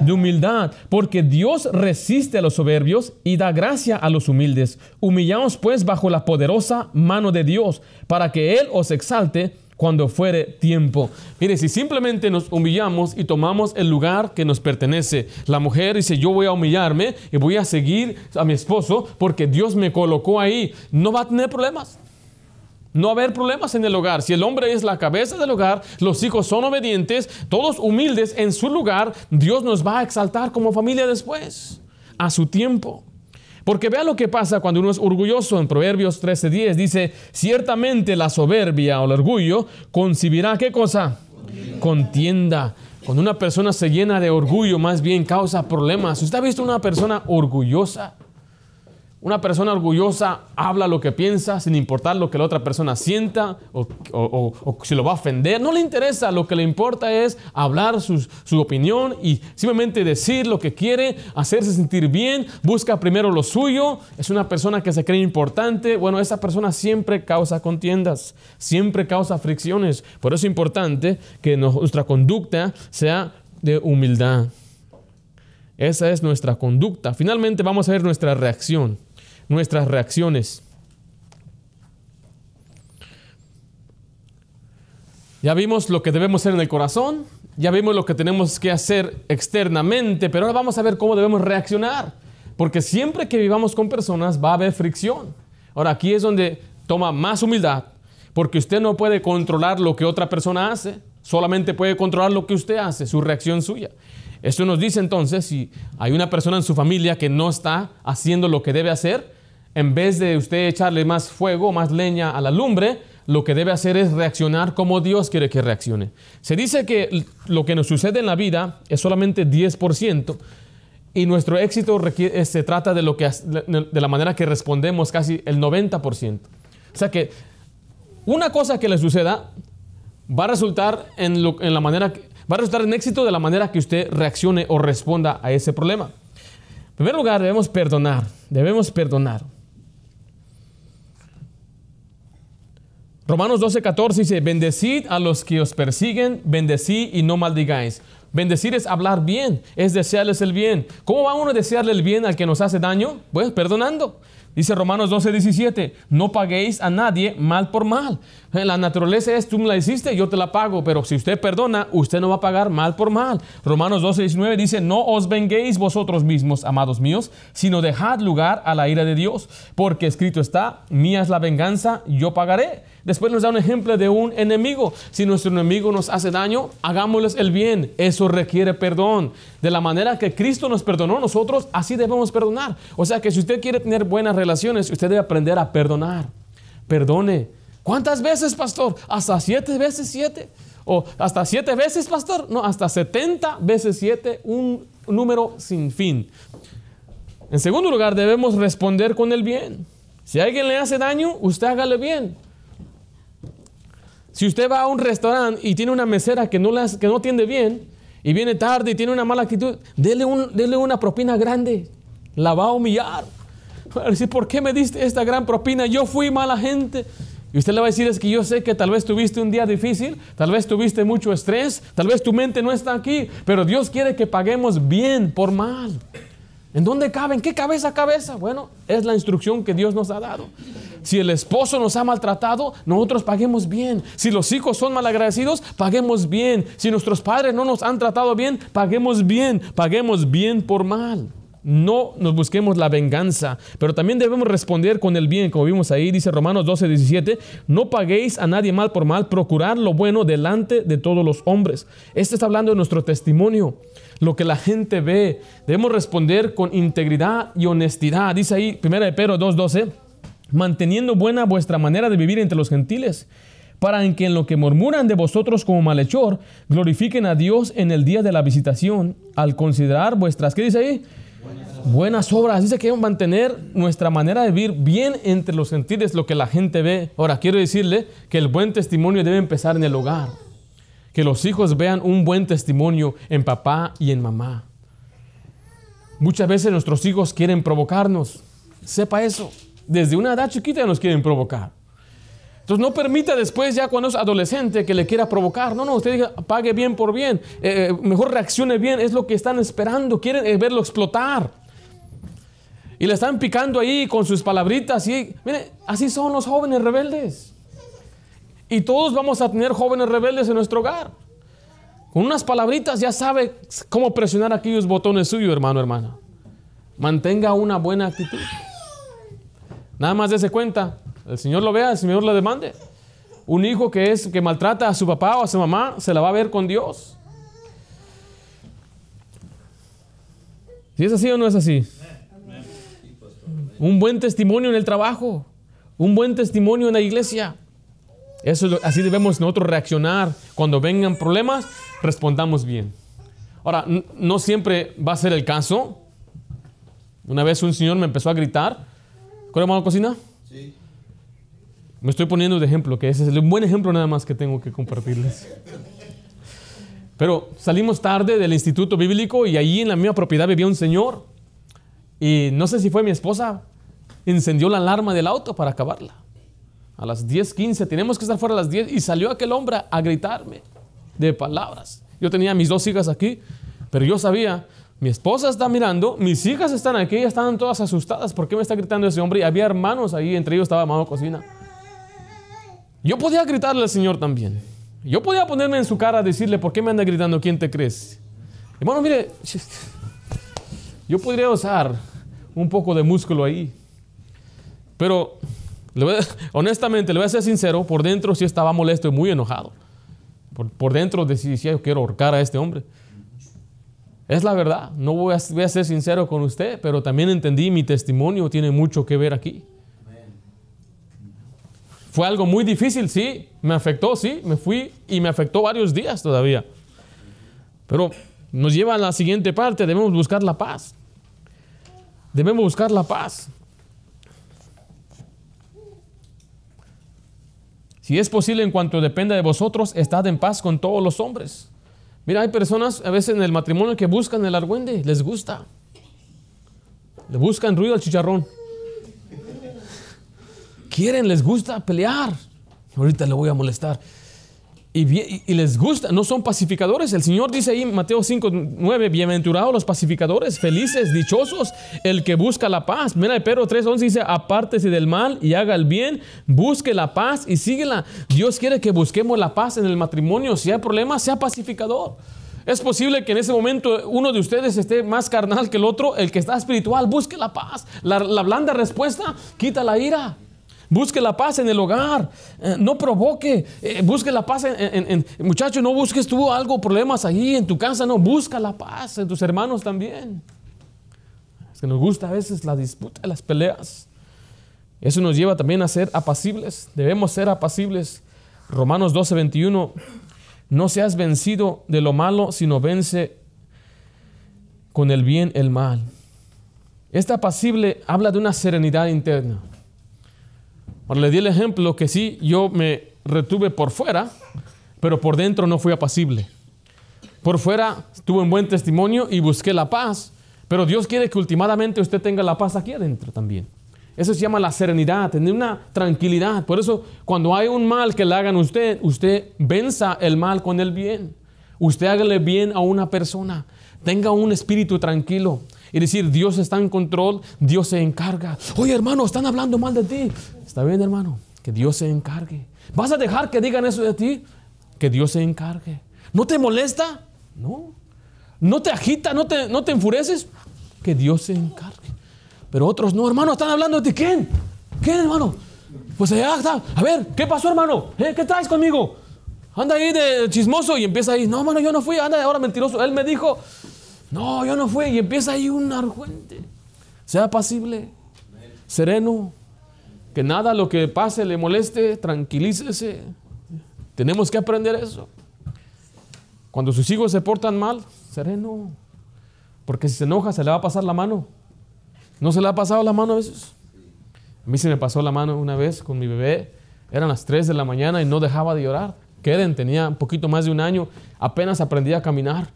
De humildad, porque Dios resiste a los soberbios y da gracia a los humildes. Humillaos pues bajo la poderosa mano de Dios, para que Él os exalte cuando fuere tiempo. Mire, si simplemente nos humillamos y tomamos el lugar que nos pertenece, la mujer dice, yo voy a humillarme y voy a seguir a mi esposo porque Dios me colocó ahí, no va a tener problemas. No haber problemas en el hogar. Si el hombre es la cabeza del hogar, los hijos son obedientes, todos humildes en su lugar, Dios nos va a exaltar como familia después, a su tiempo. Porque vea lo que pasa cuando uno es orgulloso. En Proverbios 13:10 dice, ciertamente la soberbia o el orgullo concibirá qué cosa? Contienda. Cuando una persona se llena de orgullo, más bien causa problemas. ¿Usted ha visto una persona orgullosa? Una persona orgullosa habla lo que piensa sin importar lo que la otra persona sienta o, si lo va a ofender. No le interesa, lo que le importa es hablar su, su, opinión y simplemente decir lo que quiere, hacerse sentir bien, busca primero lo suyo. Es una persona que se cree importante. Bueno, esa persona siempre causa contiendas, siempre causa fricciones. Por eso es importante que nuestra conducta sea de humildad. Esa es nuestra conducta. Finalmente vamos a ver nuestra reacción nuestras reacciones. Ya vimos lo que debemos hacer en el corazón, ya vimos lo que tenemos que hacer externamente, pero ahora vamos a ver cómo debemos reaccionar, porque siempre que vivamos con personas va a haber fricción. Ahora aquí es donde toma más humildad, porque usted no puede controlar lo que otra persona hace, solamente puede controlar lo que usted hace, su reacción suya. Esto nos dice entonces, si hay una persona en su familia que no está haciendo lo que debe hacer, en vez de usted echarle más fuego, más leña a la lumbre, lo que debe hacer es reaccionar como Dios quiere que reaccione. Se dice que lo que nos sucede en la vida es solamente 10%. y nuestro éxito requiere- se trata de, lo que, de la manera que respondemos casi el 90%. O sea que una cosa que le suceda va a resultar en, la manera va a resultar en éxito de la manera que usted reaccione o responda a ese problema. En primer lugar, debemos perdonar. Debemos perdonar. Romanos 12, 14 dice, bendecid a los que os persiguen, bendecid y no maldigáis. Bendecir es hablar bien, es desearles el bien. ¿Cómo va uno a desearle el bien al que nos hace daño? Pues perdonando. Dice Romanos 12, 17, no paguéis a nadie mal por mal. Eh, La naturaleza es, tú me la hiciste, yo te la pago, pero si usted perdona, usted no va a pagar mal por mal. Romanos 12, 19 dice, no os venguéis vosotros mismos, amados míos, sino dejad lugar a la ira de Dios, porque escrito está, mía es la venganza, yo pagaré. Después nos da un ejemplo de un enemigo. Si nuestro enemigo nos hace daño, hagámosles el bien. Eso requiere perdón. De la manera que Cristo nos perdonó, nosotros así debemos perdonar. O sea que si usted quiere tener buenas relaciones, usted debe aprender a perdonar. Perdone. ¿Cuántas veces, pastor? ¿Hasta siete veces siete? ¿O hasta siete veces, pastor? No, hasta 70 veces siete, un número sin fin. En segundo lugar, debemos responder con el bien. Si alguien le hace daño, usted hágale bien. Si usted va a un restaurante y tiene una mesera que no, hace- que no atiende bien y viene tarde y tiene una mala actitud, dele, un- dele una propina grande. La va a humillar. Va a decir, ¿por qué me diste esta gran propina? Yo fui mala gente. Y usted le va a decir, es que yo sé que tal vez tuviste un día difícil, tal vez tuviste mucho estrés, tal vez tu mente no está aquí, pero Dios quiere que paguemos bien por mal. ¿En dónde cabe? ¿En qué cabeza cabeza? Bueno, es la instrucción que Dios nos ha dado. Si el esposo nos ha maltratado, nosotros paguemos bien. Si los hijos son malagradecidos, paguemos bien. Si nuestros padres no nos han tratado bien, paguemos bien. Paguemos bien por mal. No nos busquemos la venganza, pero también debemos responder con el bien, como vimos ahí, dice Romanos 12, 17, no paguéis a nadie mal por mal, procurad lo bueno delante de todos los hombres. Este está hablando de nuestro testimonio, lo que la gente ve. Debemos responder con integridad y honestidad. Dice ahí, 1 de Pedro 2, 12, manteniendo buena vuestra manera de vivir entre los gentiles, para en que en lo que murmuran de vosotros como malhechor, glorifiquen a Dios en el día de la visitación, al considerar vuestras, ¿qué dice ahí? Buenas obras. Dice que mantener nuestra manera de vivir bien entre los gentiles, lo que la gente ve. Ahora, quiero decirle que el buen testimonio debe empezar en el hogar. Que los hijos vean un buen testimonio en papá y en mamá. Muchas veces nuestros hijos quieren provocarnos. Sepa eso. Desde una edad chiquita nos quieren provocar. Entonces no permita después ya cuando es adolescente que le quiera provocar. No, no, usted diga, pague bien por bien. Eh, mejor reaccione bien. Es lo que están esperando. Quieren eh, verlo explotar. Y le están picando ahí con sus palabritas. Y mire, así son los jóvenes rebeldes. Y todos vamos a tener jóvenes rebeldes en nuestro hogar. Con unas palabritas ya sabe cómo presionar aquellos botones suyos, hermano, hermana. Mantenga una buena actitud. Nada más dése cuenta. El Señor lo vea, el Señor lo demande. Un hijo que es que maltrata a su papá o a su mamá se la va a ver con Dios. ¿Si es así o no es así? Un buen testimonio en el trabajo, un buen testimonio en la iglesia. Eso así debemos nosotros reaccionar cuando vengan problemas, respondamos bien. Ahora, no siempre va a ser el caso. Una vez un señor me empezó a gritar. ¿Cuál hermano cocina? Sí. Me estoy poniendo de ejemplo, que ese es un buen ejemplo nada más que tengo que compartirles. Pero salimos tarde del instituto bíblico y allí en la misma propiedad vivía un señor. Y no sé si fue mi esposa, encendió la alarma del auto para acabarla. A las 10:15, tenemos que estar fuera a las 10 y salió aquel hombre a gritarme de palabras. Yo tenía mis dos hijas aquí, pero yo sabía, mi esposa está mirando, mis hijas están aquí, estaban todas asustadas. ¿Por qué me está gritando ese hombre? Y había hermanos ahí, entre ellos estaba Mano Cocina. Yo podía gritarle al Señor también. Yo podía ponerme en su cara a decirle, ¿por qué me anda gritando? ¿Quién te crees? Hermano, mire, [laughs] yo podría usar un poco de músculo ahí. Pero, [laughs] honestamente, le voy a ser sincero, por dentro sí estaba molesto y muy enojado. Por, por dentro decía, yo quiero ahorcar a este hombre. Es la verdad, no voy a, ser sincero con usted, pero también entendí mi testimonio tiene mucho que ver aquí. Fue algo muy difícil, sí, me afectó, sí, me fui y me afectó varios días todavía. Pero nos lleva a la siguiente parte, debemos buscar la paz. Debemos buscar la paz. Si es posible, en cuanto dependa de vosotros, estad en paz con todos los hombres. Mira, hay personas a veces en el matrimonio que buscan el argüende, les gusta. Le buscan ruido al chicharrón. Quieren, les gusta pelear. Ahorita le voy a molestar y, les gusta, no son pacificadores. El Señor dice ahí Mateo 5, 9, bienaventurados los pacificadores, felices, dichosos, el que busca la paz. Mira, Pedro 3, 11 dice, apártese del mal y haga el bien, busque la paz y síguela. Dios quiere que busquemos la paz en el matrimonio. Si hay problemas, sea pacificador. Es posible que en ese momento uno de ustedes esté más carnal que el otro, el que está espiritual, busque la paz. La blanda respuesta quita la ira. Busque la paz en el hogar. Eh, no provoque. Eh, busque la paz en, Muchacho, no busques tú algo, problemas ahí en tu casa. No, busca la paz en tus hermanos también. Es que nos gusta a veces la disputa, las peleas. Eso nos lleva también a ser apacibles. Debemos ser apacibles. Romanos 12, 21. No seas vencido de lo malo, sino vence con el bien el mal. Este apacible habla de una serenidad interna. Le di el ejemplo que sí, yo me retuve por fuera, pero por dentro no fui apacible. Por fuera tuve un buen testimonio y busqué la paz, pero Dios quiere que últimamente usted tenga la paz aquí adentro también. Eso se llama la serenidad, tener una tranquilidad. Por eso, cuando hay un mal que le hagan a usted, usted venza el mal con el bien. Usted hágale bien a una persona. Tenga un espíritu tranquilo y decir, Dios está en control, Dios se encarga. Oye, hermano, están hablando mal de ti. Está bien, hermano, que Dios se encargue. ¿Vas a dejar que digan eso de ti? Que Dios se encargue. ¿No te molesta? No. ¿No te agita? ¿No te, no te enfureces? Que Dios se encargue. Pero otros no, hermano, están hablando de ti. ¿Quién? ¿Quién, hermano? Pues allá está. A ver, ¿qué pasó, hermano? ¿Eh? ¿Qué traes conmigo? Anda ahí de chismoso y empieza ahí. No, hermano, yo no fui. Anda ahora mentiroso. Él me dijo, no, yo no fui. Y empieza ahí un argüente. Sea pasible, sereno, que nada lo que pase le moleste, tranquilícese. Tenemos que aprender eso. Cuando sus hijos se portan mal, sereno. Porque si se enoja, se le va a pasar la mano. ¿No se le ha pasado la mano a veces? A mí se me pasó la mano una vez con mi bebé. Eran las 3 de la mañana y no dejaba de llorar. Keren tenía un poquito más de un año. Apenas aprendía a caminar.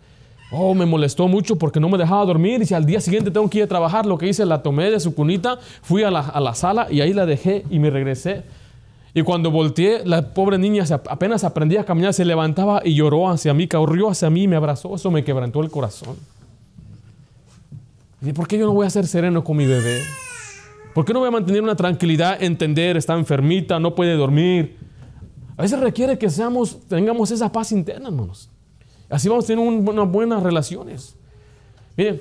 Oh, me molestó mucho porque no me dejaba dormir y si al día siguiente tengo que ir a trabajar, lo que hice, la tomé de su cunita, fui a la, sala y ahí la dejé y me regresé. Y cuando volteé, la pobre niña apenas aprendía a caminar, se levantaba y lloró hacia mí, corrió hacia mí me abrazó. Eso me quebrantó el corazón. ¿Y por qué yo no voy a ser sereno con mi bebé? ¿Por qué no voy a mantener una tranquilidad, entender, está enfermita, no puede dormir? A veces requiere que seamos, tengamos esa paz interna, hermanos. Así vamos a tener unas buenas relaciones. Miren,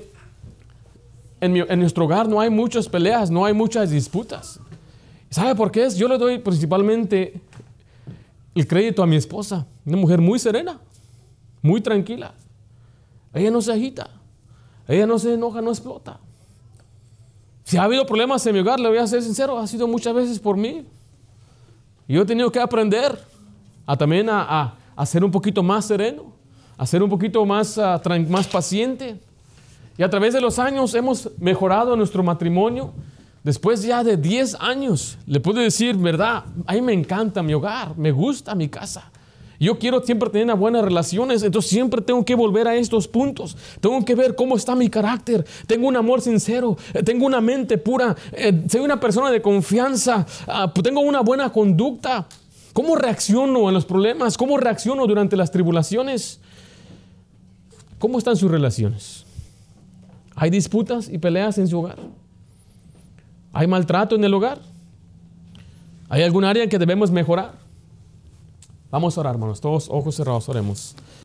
en, nuestro hogar no hay muchas peleas, no hay muchas disputas. ¿Sabe por qué es? Yo le doy principalmente el crédito a mi esposa, una mujer muy serena, muy tranquila. Ella no se agita, ella no se enoja, no explota. Si ha habido problemas en mi hogar, le voy a ser sincero, ha sido muchas veces por mí. Yo he tenido que aprender a también a, a ser un poquito más sereno a ser un poquito más, ah, más paciente. Y a través de los años hemos mejorado nuestro matrimonio. Después ya de 10 años, le puedo decir, verdad, a mí me encanta mi hogar, me gusta mi casa. Yo quiero siempre tener buenas relaciones, entonces siempre tengo que volver a estos puntos. Tengo que ver cómo está mi carácter. Tengo un amor sincero, eh, tengo una mente pura, eh, soy una persona de confianza, ah, tengo una buena conducta. ¿Cómo reacciono a los problemas? ¿Cómo reacciono durante las tribulaciones? ¿Cómo están sus relaciones? ¿Hay disputas y peleas en su hogar? ¿Hay maltrato en el hogar? ¿Hay algún área en que debemos mejorar? Vamos a orar, hermanos. Todos ojos cerrados, oremos.